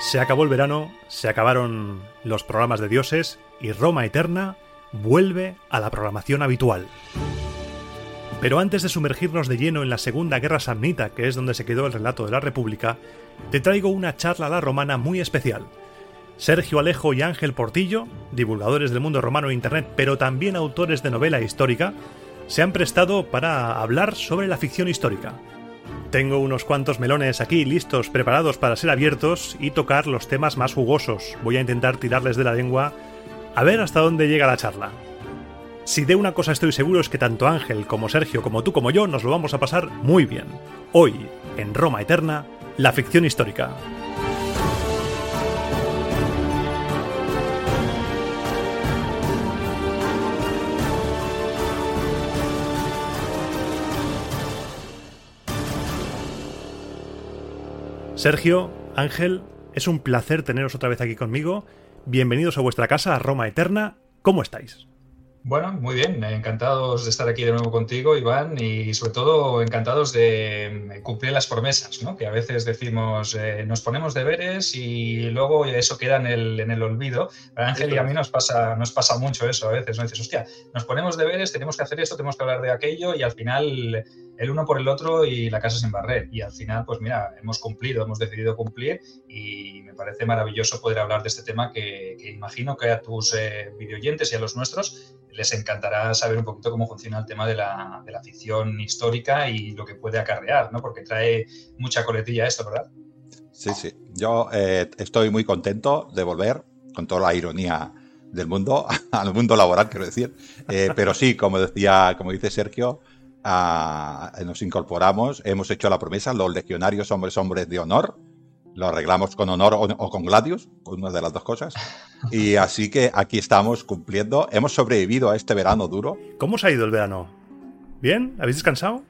Se acabó el verano, se acabaron los programas de dioses y Roma Eterna vuelve a la programación habitual. Pero antes de sumergirnos de lleno en la Segunda Guerra Samnita, que es donde se quedó el relato de la República, te traigo una charla a la romana muy especial. Sergio Alejo y Ángel Portillo, divulgadores del mundo romano e Internet, pero también autores de novela histórica, se han prestado para hablar sobre la ficción histórica. Tengo unos cuantos melones aquí listos, preparados para ser abiertos y tocar los temas más jugosos. Voy a intentar tirarles de la lengua a ver hasta dónde llega la charla. Si de una cosa estoy seguro es que tanto Ángel como Sergio como tú como yo nos lo vamos a pasar muy bien. Hoy, en Roma Eterna, la ficción histórica. Sergio, Ángel, es un placer teneros otra vez aquí conmigo. Bienvenidos a vuestra casa, a Roma Eterna. ¿Cómo estáis? Bueno, muy bien, encantados de estar aquí de nuevo contigo, Iván, y sobre todo encantados de cumplir las promesas, ¿no? Que a veces decimos, eh, nos ponemos deberes y luego eso queda en el, en el olvido. A Ángel y a mí nos pasa, nos pasa mucho eso a veces, ¿no? Dices, hostia, nos ponemos deberes, tenemos que hacer esto, tenemos que hablar de aquello y al final el uno por el otro y la casa sin barrer. Y al final, pues mira, hemos cumplido, hemos decidido cumplir y me parece maravilloso poder hablar de este tema que, imagino que a tus eh, videoyentes y a los nuestros les encantará saber un poquito cómo funciona el tema de la, de ficción histórica y lo que puede acarrear, ¿no? Porque trae mucha coletilla esto, ¿verdad? Sí, sí. Yo eh, estoy muy contento de volver con toda la ironía del mundo, al mundo laboral, quiero decir. Eh, pero sí, como decía, como dice Sergio, nos incorporamos, hemos hecho la promesa, los legionarios hombres, hombres de honor, lo arreglamos con honor o, con Gladius, una de las dos cosas. Y así que aquí estamos cumpliendo. Hemos sobrevivido a este verano duro. ¿Cómo os ha ido el verano? ¿Bien? ¿Habéis descansado?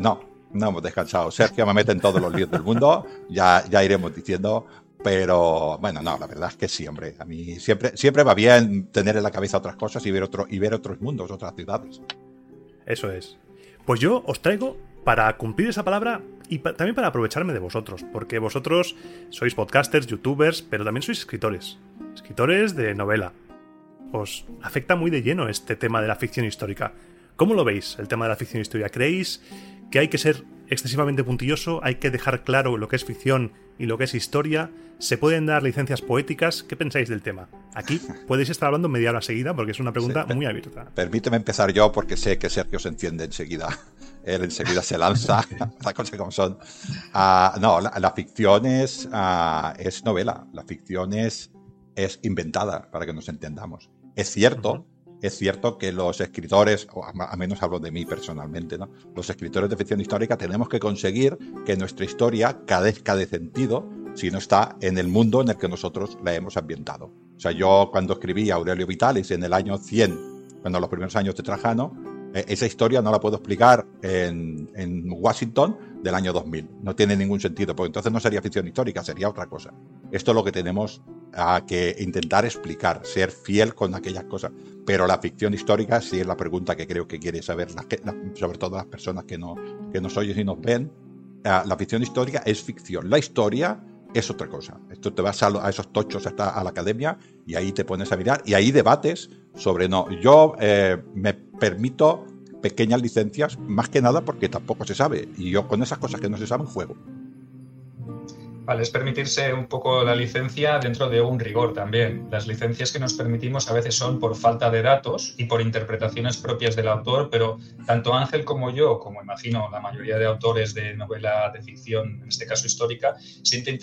no, no hemos descansado. Sergio me mete en todos los líos del mundo. Ya, ya iremos diciendo. Pero bueno, no, la verdad es que sí, hombre. A mí siempre, siempre va bien tener en la cabeza otras cosas y ver, otro, y ver otros mundos, otras ciudades. Eso es. Pues yo os traigo para cumplir esa palabra y también para aprovecharme de vosotros, porque vosotros sois podcasters, youtubers, pero también sois escritores, escritores de novela. Os afecta muy de lleno este tema de la ficción histórica. ¿Cómo lo veis, el tema de la ficción histórica? ¿Creéis que hay que ser excesivamente puntilloso? ¿Hay que dejar claro lo que es ficción y lo que es historia? ¿Se pueden dar licencias poéticas? ¿Qué pensáis del tema? Aquí podéis estar hablando media hora seguida porque es una pregunta muy abierta. Permíteme empezar yo porque sé que Sergio se entiende enseguida él enseguida se lanza, las cosas como son. Ah, no, la, ficción es, ah, es novela, la ficción es, es inventada, para que nos entendamos. Es cierto, es cierto que los escritores, o a, menos hablo de mí personalmente, los escritores de ficción histórica tenemos que conseguir que nuestra historia cadezca de sentido si no está en el mundo en el que nosotros la hemos ambientado. O sea, yo cuando escribí Aurelio Vitalis en el año 100, cuando los primeros años de Trajano, eh, esa historia no la puedo explicar en, Washington del año 2000. No tiene ningún sentido, porque entonces no sería ficción histórica, sería otra cosa. Esto es lo que tenemos a que intentar explicar, ser fiel con aquellas cosas. Pero la ficción histórica sí es la pregunta que creo que quiere saber, sobre todo las personas que, no, que nos oyen y nos ven. Ah, la ficción histórica es ficción. La historia es otra cosa. Esto te vas a, esos tochos hasta a la academia y ahí te pones a mirar y ahí debates sobre no. Yo eh, me permito pequeñas licencias, más que nada porque tampoco se sabe. Y yo con esas cosas que no se saben juego. Vale, es permitirse un poco la licencia dentro de un rigor también. Las licencias que nos permitimos a veces son por falta de datos y por interpretaciones propias del autor, pero tanto Ángel como yo, como imagino la mayoría de autores de novela de ficción, en este caso histórica, siempre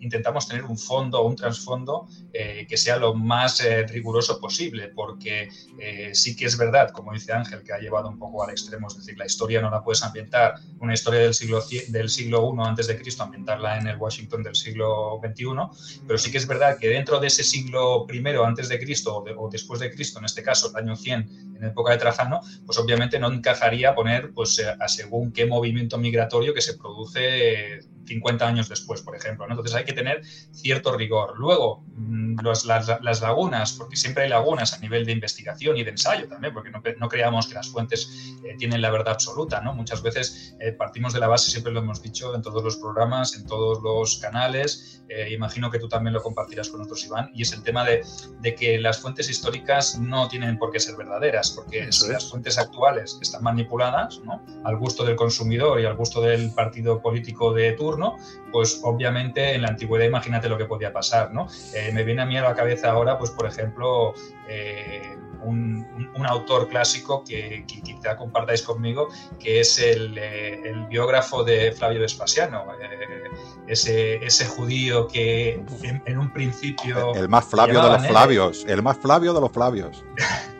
intentamos tener un fondo o un trasfondo eh, que sea lo más eh, riguroso posible, porque eh, sí que es verdad, como dice Ángel, que ha llevado un poco al extremo, es decir, la historia no la puedes ambientar, una historia del siglo, del siglo I antes de Cristo, ambientarla en el Washington Del siglo XXI, pero sí que es verdad que dentro de ese siglo primero antes de Cristo o, después de Cristo, en este caso el año 100 en época de Trajano, pues obviamente no encajaría poner pues a según qué movimiento migratorio que se produce 50 años después, por ejemplo. Entonces hay que tener cierto rigor. Luego, mm, las, lagunas, porque siempre hay lagunas a nivel de investigación y de ensayo también, porque no, creamos que las fuentes eh, tienen la verdad absoluta. ¿no? Muchas veces eh, partimos de la base, siempre lo hemos dicho en todos los programas, en todos los canales. Eh, imagino que tú también lo compartirás con nosotros, Iván, y es el tema de, que las fuentes históricas no tienen por qué ser verdaderas, porque si las fuentes actuales están manipuladas ¿no? al gusto del consumidor y al gusto del partido político de turno, pues obviamente en la antigüedad imagínate lo que podía pasar, ¿no? Eh, me viene a mí a la cabeza ahora, pues por ejemplo, eh, un, autor clásico que, quizá compartáis conmigo, que es el, eh, biógrafo de Flavio Vespasiano, ese, ese, judío que en, un principio... El más Flavio de los Flavios, el más Flavio de los Flavios.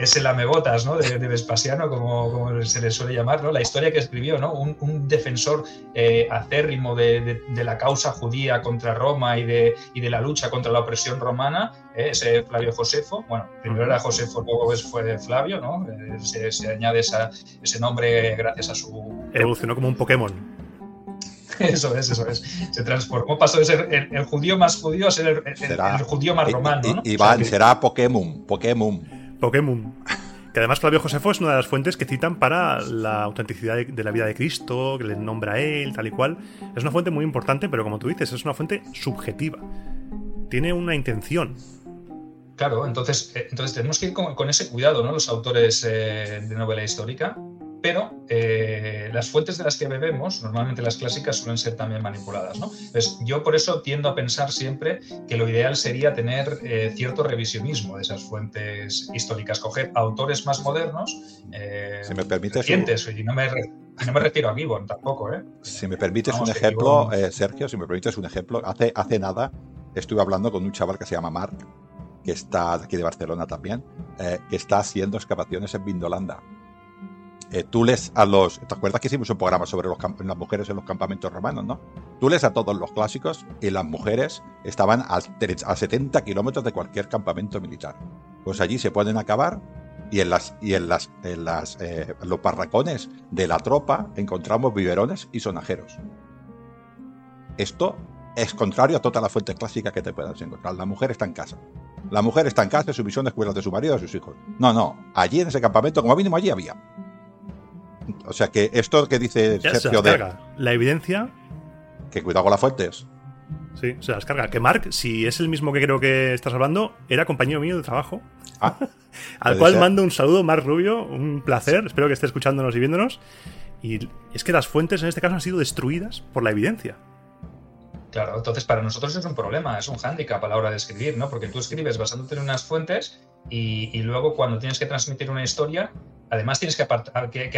es el amebotas ¿no? de, Vespasiano, como, como, se le suele llamar, ¿no? la historia que escribió, ¿no? un, defensor eh, acérrimo de, la causa judía contra Roma y de, y de la lucha contra la opresión romana, ¿eh? ese Flavio Josefo, bueno, primero era Josefo, luego fue Flavio, ¿no? Eh, se, añade ese nombre gracias a su... Evolucionó como un Pokémon. Eso es, eso es. Se transformó, pasó de ser el, judío más judío a ser el, judío más romano. ¿no? Iván, será Pokémon, Pokémon. Pokémon. Que además Flavio Josefo es una de las fuentes que citan para la autenticidad de, la vida de Cristo, que le nombra a él, tal y cual. Es una fuente muy importante, pero como tú dices, es una fuente subjetiva. Tiene una intención. Claro, entonces, eh, entonces tenemos que ir con, ese cuidado, ¿no? Los autores eh, de novela histórica, pero eh, las fuentes de las que bebemos, normalmente las clásicas, suelen ser también manipuladas. ¿no? Pues yo por eso tiendo a pensar siempre que lo ideal sería tener eh, cierto revisionismo de esas fuentes históricas, coger autores más modernos, eh, si me permites, y no me, no me refiero a Gibbon tampoco. ¿eh? Si me permites un ejemplo, Sergio, si me permites un ejemplo, hace, hace nada estuve hablando con un chaval que se llama Mark, que está aquí de Barcelona también, que está haciendo excavaciones en Vindolanda eh, tú lees a los. ¿Te acuerdas que hicimos un programa sobre las mujeres en los campamentos romanos, no? Tú lees a todos los clásicos y las mujeres estaban a, 70 kilómetros de cualquier campamento militar. Pues allí se pueden acabar y en las y en las en las eh, los barracones de la tropa encontramos biberones y sonajeros. Esto es contrario a toda la fuente clásica que te puedas encontrar. La mujer está en casa. La mujer está en casa, su misión es cuidar de su marido de sus hijos. No, no. Allí en ese campamento, como mínimo allí había. O sea que esto que dice Sergio de. La evidencia. Que cuidado con las fuentes. Sí, se las carga. Que Mark, si es el mismo que creo que estás hablando, era compañero mío de trabajo. Ah, al cual mando un saludo, Mark Rubio. Un placer. Espero que esté escuchándonos y viéndonos. Y es que las fuentes en este caso han sido destruidas por la evidencia. Claro, entonces para nosotros es un problema, es un hándicap a la hora de escribir, ¿no? Porque tú escribes basándote en unas fuentes y, luego cuando tienes que transmitir una historia, además tienes que,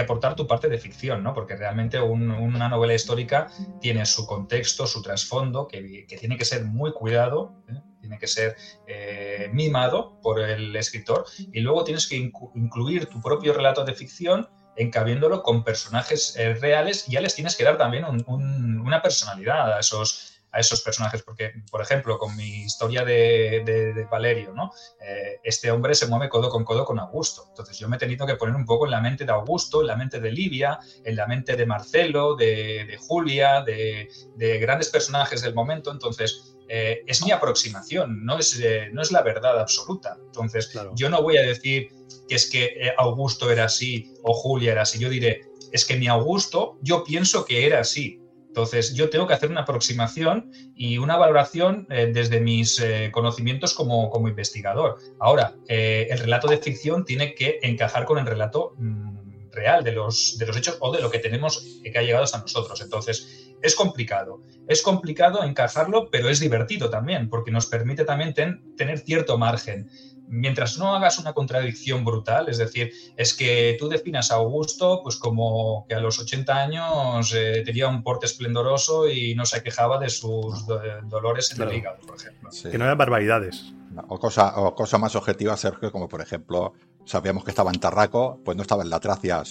aportar tu parte de ficción, ¿no? Porque realmente una novela histórica tiene su contexto, su trasfondo, que, tiene que ser muy cuidado, ¿eh? tiene que ser eh, mimado por el escritor, y luego tienes que incluir tu propio relato de ficción encabiéndolo con personajes eh, reales y ya les tienes que dar también una personalidad a esos, a esos personajes, porque, por ejemplo, con mi historia de, Valerio, ¿no? Eh, este hombre se mueve codo con codo con Augusto. Entonces yo me he tenido que poner un poco en la mente de Augusto, en la mente de Livia, en la mente de Marcelo, de, Julia, de, grandes personajes del momento. Entonces, eh, es mi aproximación, no es, eh, no es la verdad absoluta. Entonces, yo no voy a decir que es que Augusto era así o Julia era así. Yo diré, es que mi Augusto, yo pienso que era así. Entonces, yo tengo que hacer una aproximación y una valoración eh, desde mis eh, conocimientos como, investigador. Ahora, eh, el relato de ficción tiene que encajar con el relato mm, real de los, de los hechos o de lo que tenemos que ha llegado hasta nosotros. Entonces, es complicado. Es complicado encajarlo, pero es divertido también, porque nos permite también tener cierto margen mientras no hagas una contradicción brutal, es decir, es que tú definas a Augusto pues como que a los 80 años eh, tenía un porte esplendoroso y no se quejaba de sus dolores en el hígado, por ejemplo. Que no eran barbaridades. O cosa, o cosa más objetiva, Sergio, como por ejemplo, sabíamos que estaba en Tarraco, pues no estaba en la Tracia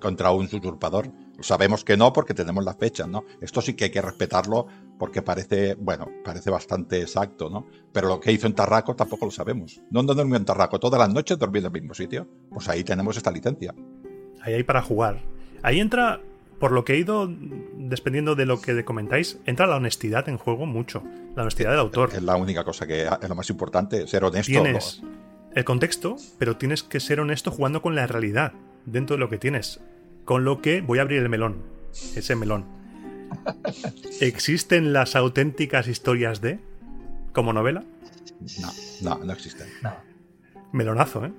contra un usurpador. Sabemos que no porque tenemos las fechas, ¿no? Esto sí que hay que respetarlo porque parece, bueno, parece bastante exacto, ¿no? Pero lo que hizo en Tarraco tampoco lo sabemos. ¿Dónde durmió en Tarraco? ¿Todas las noches dormía en el mismo sitio? Pues ahí tenemos esta licencia. Ahí hay para jugar. Ahí entra, por lo que he ido dependiendo de lo que comentáis, entra la honestidad en juego mucho. La honestidad del autor. Es la única cosa que es lo más importante, ser honesto. Tienes el contexto, pero tienes que ser honesto jugando con la realidad, dentro de lo que tienes. Con lo que voy a abrir el melón. Ese melón. ¿Existen las auténticas historias de como novela? No, no, no existen. Melonazo, ¿eh?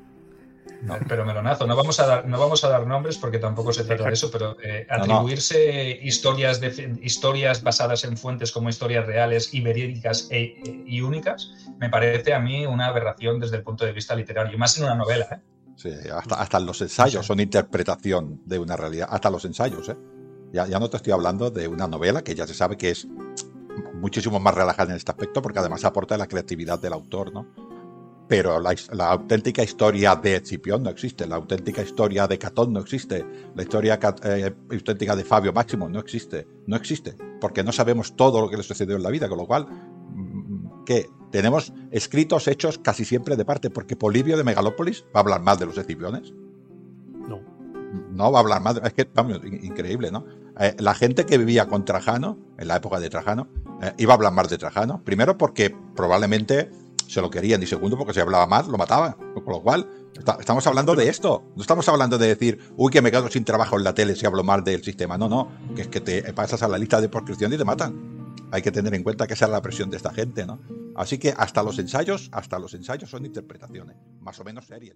No, pero melonazo. No vamos a dar, no vamos a dar nombres porque tampoco se trata de eso, pero eh, atribuirse historias de historias basadas en fuentes como historias reales y verídicas e, e, y únicas me parece a mí una aberración desde el punto de vista literario, más en una novela. ¿eh? Sí, hasta, hasta los ensayos son interpretación de una realidad, hasta los ensayos. ¿eh? Ya, ya no te estoy hablando de una novela que ya se sabe que es muchísimo más relajada en este aspecto porque además aporta la creatividad del autor, ¿no? Pero la, auténtica historia de Escipión no existe, la auténtica historia de Catón no existe, la historia eh, auténtica de Fabio Máximo no existe, no existe, porque no sabemos todo lo que le sucedió en la vida, con lo cual, mm, ¿qué? Tenemos escritos hechos casi siempre de parte, porque Polibio de Megalópolis va a hablar más de los Escipiones. No. No va a hablar más, es que, vamos, increíble, ¿no? Eh, la gente que vivía con Trajano, en la época de Trajano, eh, iba a hablar más de Trajano, primero porque probablemente se lo querían y segundo porque si hablaba mal lo mataban. Con lo cual, estamos hablando de esto. No estamos hablando de decir, uy, que me quedo sin trabajo en la tele si hablo mal del sistema. No, no, que es que te pasas a la lista de proscripción y te matan. Hay que tener en cuenta que esa es la presión de esta gente, ¿no? Así que hasta los ensayos, hasta los ensayos son interpretaciones, más o menos serias.